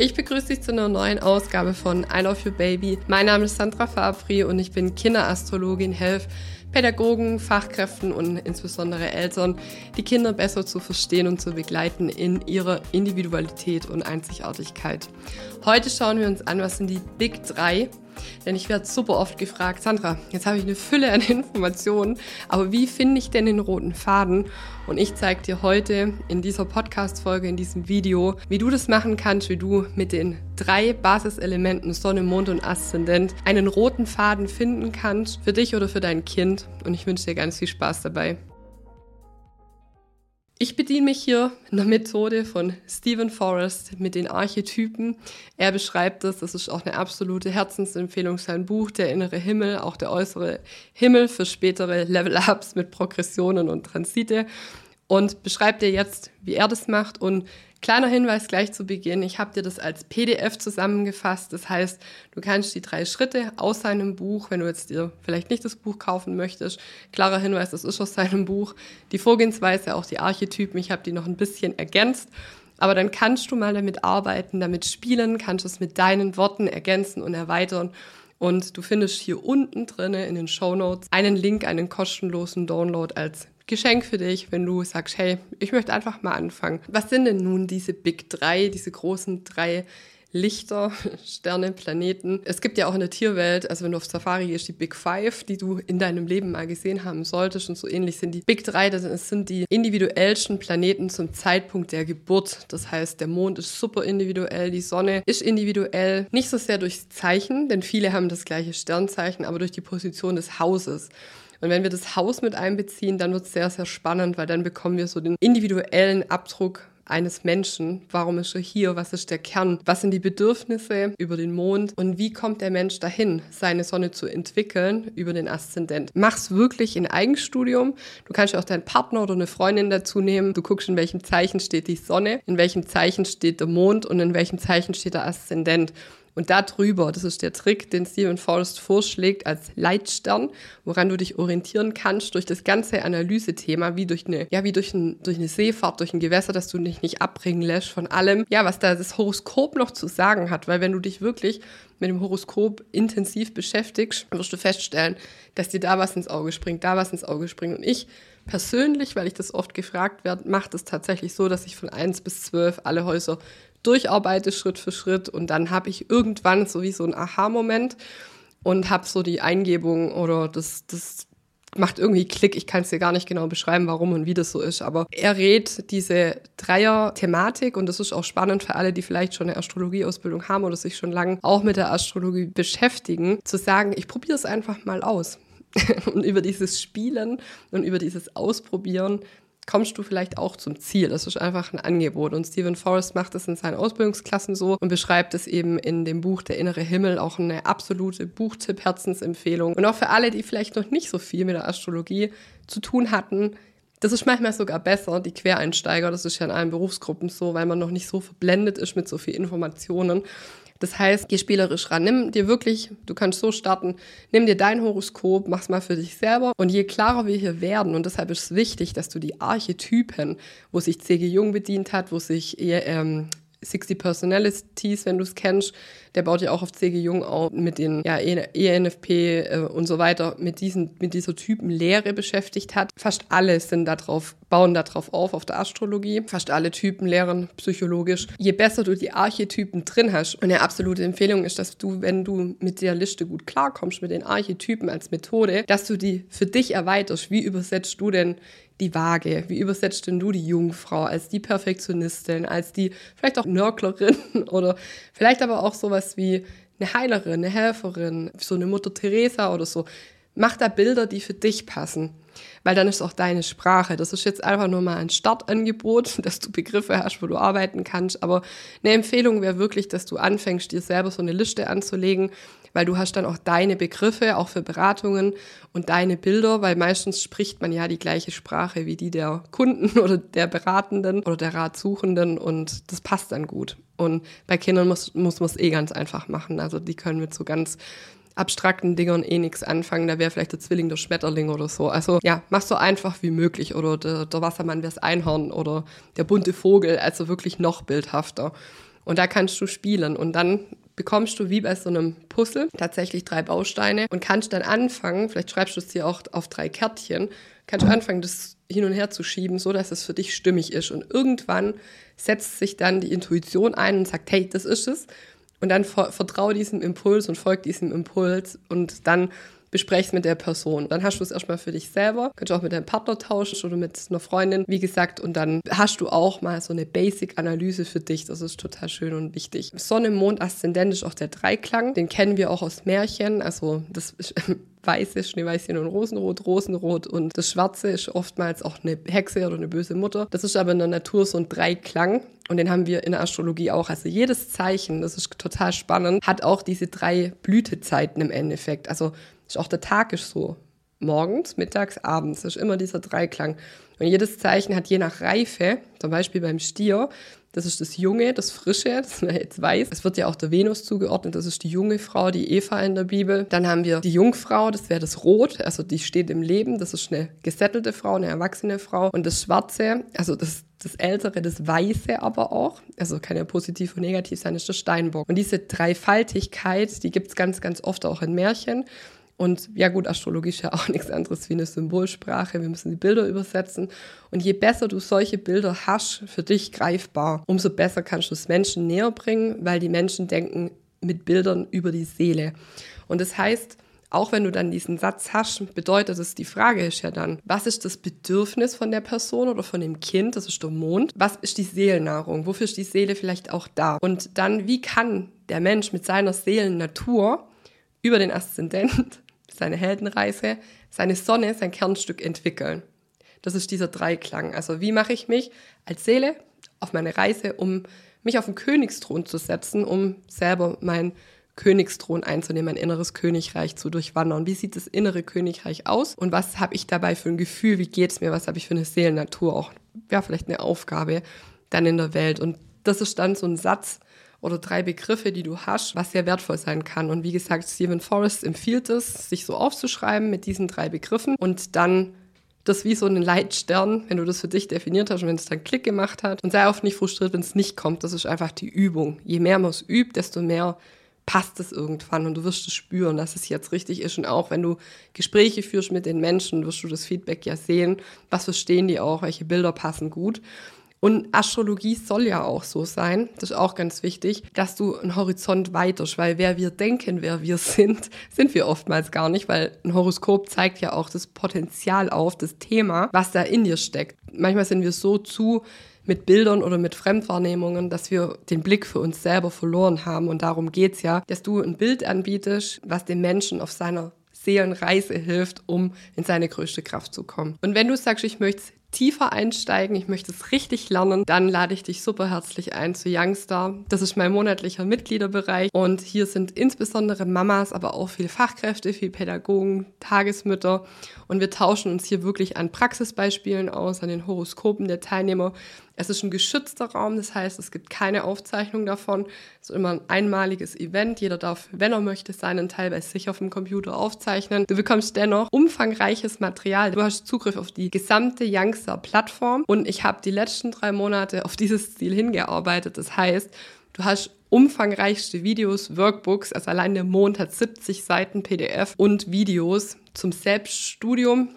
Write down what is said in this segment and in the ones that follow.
Ich begrüße dich zu einer neuen Ausgabe von I Love Your Baby. Mein Name ist Sandra Fabri und ich bin Kinderastrologin, helfe Pädagogen, Fachkräften und insbesondere Eltern, die Kinder besser zu verstehen und zu begleiten in ihrer Individualität und Einzigartigkeit. Heute schauen wir uns an, was sind die Big 3 denn ich werde super oft gefragt, Sandra, jetzt habe ich eine Fülle an Informationen, aber wie finde ich denn den roten Faden? Und ich zeige dir heute in dieser Podcast-Folge, in diesem Video, wie du das machen kannst, wie du mit den drei Basiselementen Sonne, Mond und Aszendent einen roten Faden finden kannst, für dich oder für dein Kind. Und ich wünsche dir ganz viel Spaß dabei. Ich bediene mich hier einer Methode von Stephen Forrest mit den Archetypen. Er beschreibt das, das ist auch eine absolute Herzensempfehlung, sein Buch Der innere Himmel, auch der äußere Himmel für spätere Level-Ups mit Progressionen und Transite und beschreibt dir jetzt, wie er das macht und Kleiner Hinweis gleich zu Beginn, ich habe dir das als PDF zusammengefasst. Das heißt, du kannst die drei Schritte aus seinem Buch, wenn du jetzt dir vielleicht nicht das Buch kaufen möchtest, klarer Hinweis, das ist aus seinem Buch, die Vorgehensweise, auch die Archetypen, ich habe die noch ein bisschen ergänzt. Aber dann kannst du mal damit arbeiten, damit spielen, kannst es mit deinen Worten ergänzen und erweitern. Und du findest hier unten drinne in den Show Notes einen Link, einen kostenlosen Download als Geschenk für dich, wenn du sagst, hey, ich möchte einfach mal anfangen. Was sind denn nun diese Big 3, diese großen drei Lichter, Sterne, Planeten. Es gibt ja auch in der Tierwelt, also wenn du auf Safari gehst, die Big Five, die du in deinem Leben mal gesehen haben solltest. Und so ähnlich sind die Big 3, das sind die individuellsten Planeten zum Zeitpunkt der Geburt. Das heißt, der Mond ist super individuell, die Sonne ist individuell. Nicht so sehr durchs Zeichen, denn viele haben das gleiche Sternzeichen, aber durch die Position des Hauses. Und wenn wir das Haus mit einbeziehen, dann wird es sehr, sehr spannend, weil dann bekommen wir so den individuellen Abdruck eines Menschen. Warum ist er hier? Was ist der Kern? Was sind die Bedürfnisse über den Mond? Und wie kommt der Mensch dahin, seine Sonne zu entwickeln über den Aszendent? Mach's wirklich in Eigenstudium. Du kannst ja auch deinen Partner oder eine Freundin dazu nehmen. Du guckst, in welchem Zeichen steht die Sonne, in welchem Zeichen steht der Mond und in welchem Zeichen steht der Aszendent. Und darüber, das ist der Trick, den Stephen Forrest vorschlägt als Leitstern, woran du dich orientieren kannst durch das ganze Analysethema, wie durch eine, ja, wie durch, ein, durch eine Seefahrt, durch ein Gewässer, dass du dich nicht abbringen lässt von allem, ja, was da das Horoskop noch zu sagen hat. Weil wenn du dich wirklich mit dem Horoskop intensiv beschäftigst, wirst du feststellen, dass dir da was ins Auge springt, da was ins Auge springt. Und ich persönlich, weil ich das oft gefragt werde, mache das tatsächlich so, dass ich von 1 bis 12 alle Häuser durcharbeite Schritt für Schritt und dann habe ich irgendwann so wie so ein Aha-Moment und habe so die Eingebung oder das, das macht irgendwie Klick. Ich kann es dir gar nicht genau beschreiben, warum und wie das so ist. Aber er rät diese Dreier-Thematik und das ist auch spannend für alle, die vielleicht schon eine Astrologieausbildung haben oder sich schon lange auch mit der Astrologie beschäftigen, zu sagen, ich probiere es einfach mal aus. und über dieses Spielen und über dieses Ausprobieren kommst du vielleicht auch zum Ziel. Das ist einfach ein Angebot. Und Stephen Forrest macht das in seinen Ausbildungsklassen so und beschreibt es eben in dem Buch Der innere Himmel, auch eine absolute Buchtipp, Herzensempfehlung. Und auch für alle, die vielleicht noch nicht so viel mit der Astrologie zu tun hatten, das ist manchmal sogar besser, die Quereinsteiger, das ist ja in allen Berufsgruppen so, weil man noch nicht so verblendet ist mit so viel Informationen. Das heißt, geh spielerisch ran. Nimm dir wirklich, du kannst so starten, nimm dir dein Horoskop, mach's mal für dich selber. Und je klarer wir hier werden, und deshalb ist es wichtig, dass du die Archetypen, wo sich C.G. Jung bedient hat, wo sich ähm, 60 Personalities, wenn du es kennst. Der baut ja auch auf C.G. Jung auf mit den ja, ENFP äh, und so weiter, mit, diesen, mit dieser Typenlehre beschäftigt hat. Fast alle sind darauf, bauen darauf auf, auf der Astrologie. Fast alle Typen lehren psychologisch. Je besser du die Archetypen drin hast, und eine absolute Empfehlung ist, dass du, wenn du mit der Liste gut klarkommst, mit den Archetypen als Methode, dass du die für dich erweiterst. Wie übersetzt du denn die Waage? Wie übersetzt denn du die Jungfrau als die Perfektionistin, als die vielleicht auch Nörglerin oder vielleicht aber auch sowas wie eine Heilerin, eine Helferin, so eine Mutter Teresa oder so? Mach da Bilder, die für dich passen weil dann ist auch deine Sprache. Das ist jetzt einfach nur mal ein Startangebot, dass du Begriffe hast, wo du arbeiten kannst. Aber eine Empfehlung wäre wirklich, dass du anfängst, dir selber so eine Liste anzulegen, weil du hast dann auch deine Begriffe, auch für Beratungen und deine Bilder, weil meistens spricht man ja die gleiche Sprache wie die der Kunden oder der Beratenden oder der Ratsuchenden und das passt dann gut. Und bei Kindern muss, muss man es eh ganz einfach machen. Also die können mit so ganz abstrakten Dingern eh nichts anfangen. Da wäre vielleicht der Zwilling der Schmetterling oder so. Also ja, mach so einfach wie möglich. Oder der, der Wassermann das Einhorn oder der bunte Vogel, also wirklich noch bildhafter. Und da kannst du spielen und dann bekommst du wie bei so einem Puzzle tatsächlich drei Bausteine und kannst dann anfangen, vielleicht schreibst du es dir auch auf drei Kärtchen, kannst du anfangen, das hin und her zu schieben, so dass es für dich stimmig ist. Und irgendwann setzt sich dann die Intuition ein und sagt, hey, das ist es. Und dann vertraue diesem Impuls und folgt diesem Impuls und dann besprechst mit der Person. Dann hast du es erstmal für dich selber. Kannst du auch mit deinem Partner tauschen oder mit einer Freundin, wie gesagt. Und dann hast du auch mal so eine Basic-Analyse für dich. Das ist total schön und wichtig. Sonne, Mond, Aszendent ist auch der Dreiklang. Den kennen wir auch aus Märchen. Also das ist Weiße, Schneeweißchen und Rosenrot, Rosenrot und das Schwarze ist oftmals auch eine Hexe oder eine böse Mutter. Das ist aber in der Natur so ein Dreiklang und den haben wir in der Astrologie auch. Also jedes Zeichen, das ist total spannend, hat auch diese drei Blütezeiten im Endeffekt. Also ist auch der Tag ist so. Morgens, mittags, abends. Ist immer dieser Dreiklang. Und jedes Zeichen hat je nach Reife, zum Beispiel beim Stier, das ist das Junge, das Frische, das man jetzt weiß. Es wird ja auch der Venus zugeordnet, das ist die junge Frau, die Eva in der Bibel. Dann haben wir die Jungfrau, das wäre das Rot, also die steht im Leben, das ist eine gesettelte Frau, eine erwachsene Frau. Und das Schwarze, also das, das Ältere, das Weiße aber auch, also kann ja positiv und negativ sein, ist der Steinbock. Und diese Dreifaltigkeit, die gibt es ganz, ganz oft auch in Märchen. Und ja gut, Astrologie ist ja auch nichts anderes wie eine Symbolsprache. Wir müssen die Bilder übersetzen. Und je besser du solche Bilder hast, für dich greifbar, umso besser kannst du es Menschen näher bringen, weil die Menschen denken mit Bildern über die Seele. Und das heißt, auch wenn du dann diesen Satz hast, bedeutet es, die Frage ist ja dann, was ist das Bedürfnis von der Person oder von dem Kind, das ist der Mond, was ist die Seelennahrung, wofür ist die Seele vielleicht auch da? Und dann, wie kann der Mensch mit seiner Seelennatur über den Aszendent seine Heldenreise, seine Sonne, sein Kernstück entwickeln. Das ist dieser Dreiklang. Also wie mache ich mich als Seele auf meine Reise, um mich auf den Königsthron zu setzen, um selber mein Königsthron einzunehmen, mein inneres Königreich zu durchwandern. Wie sieht das innere Königreich aus und was habe ich dabei für ein Gefühl, wie geht es mir, was habe ich für eine Seelennatur, auch ja, vielleicht eine Aufgabe dann in der Welt. Und das ist dann so ein Satz, oder drei Begriffe, die du hast, was sehr wertvoll sein kann. Und wie gesagt, Stephen Forrest empfiehlt es, sich so aufzuschreiben mit diesen drei Begriffen und dann das wie so einen Leitstern, wenn du das für dich definiert hast und wenn es dann Klick gemacht hat. Und sei oft nicht frustriert, wenn es nicht kommt. Das ist einfach die Übung. Je mehr man es übt, desto mehr passt es irgendwann und du wirst es spüren, dass es jetzt richtig ist. Und auch wenn du Gespräche führst mit den Menschen, wirst du das Feedback ja sehen. Was verstehen die auch? Welche Bilder passen gut? Und Astrologie soll ja auch so sein, das ist auch ganz wichtig, dass du einen Horizont weiterst, weil wer wir denken, wer wir sind, sind wir oftmals gar nicht, weil ein Horoskop zeigt ja auch das Potenzial auf, das Thema, was da in dir steckt. Manchmal sind wir so zu mit Bildern oder mit Fremdwahrnehmungen, dass wir den Blick für uns selber verloren haben. Und darum geht's ja, dass du ein Bild anbietest, was dem Menschen auf seiner Seelenreise hilft, um in seine größte Kraft zu kommen. Und wenn du sagst, ich möchte tiefer einsteigen, ich möchte es richtig lernen, dann lade ich dich super herzlich ein zu Youngstar. Das ist mein monatlicher Mitgliederbereich und hier sind insbesondere Mamas, aber auch viele Fachkräfte, viele Pädagogen, Tagesmütter und wir tauschen uns hier wirklich an Praxisbeispielen aus, an den Horoskopen der Teilnehmer. Es ist ein geschützter Raum, das heißt, es gibt keine Aufzeichnung davon. Es ist immer ein einmaliges Event. Jeder darf, wenn er möchte, seinen Teil bei sich auf dem Computer aufzeichnen. Du bekommst dennoch umfangreiches Material. Du hast Zugriff auf die gesamte Youngster-Plattform und ich habe die letzten drei Monate auf dieses Ziel hingearbeitet. Das heißt, du hast umfangreichste Videos, Workbooks, also allein der Mond hat 70 Seiten PDF und Videos zum Selbststudium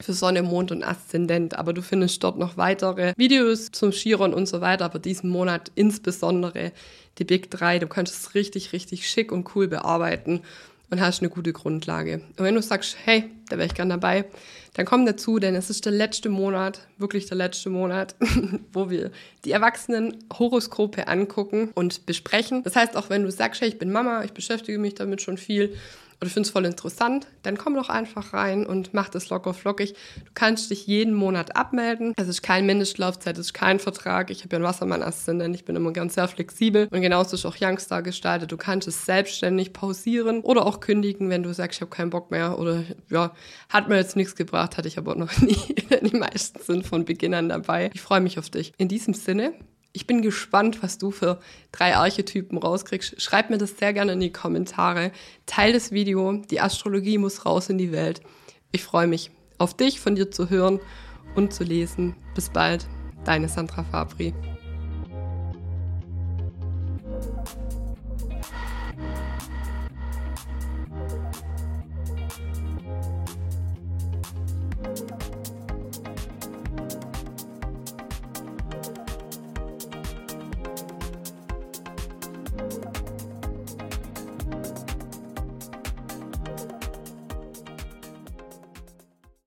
für Sonne, Mond und Aszendent. Aber du findest dort noch weitere Videos zum Chiron und so weiter. Aber diesen Monat insbesondere die Big 3. Du kannst es richtig, richtig schick und cool bearbeiten und hast eine gute Grundlage. Und wenn du sagst, hey, da wäre ich gern dabei, dann komm dazu, denn es ist der letzte Monat, wirklich der letzte Monat, wo wir die Erwachsenen Horoskope angucken und besprechen. Das heißt, auch wenn du sagst, hey, ich bin Mama, ich beschäftige mich damit schon viel, oder findest voll interessant, dann komm doch einfach rein und mach das locker flockig. Du kannst dich jeden Monat abmelden. Es ist kein Mindestlaufzeit, es ist kein Vertrag. Ich habe ja einen Wassermann-Aszendent, ich bin immer ganz sehr flexibel. Und genauso ist auch Youngstar gestaltet. Du kannst es selbstständig pausieren oder auch kündigen, wenn du sagst, ich habe keinen Bock mehr oder ja, hat mir jetzt nichts gebracht, hatte ich aber noch nie. Die meisten sind von Beginn an dabei. Ich freue mich auf dich. In diesem Sinne, ich bin gespannt, was du für drei Archetypen rauskriegst. Schreib mir das sehr gerne in die Kommentare. Teil das Video. Die Astrologie muss raus in die Welt. Ich freue mich auf dich, von dir zu hören und zu lesen. Bis bald, deine Sandra Fabri.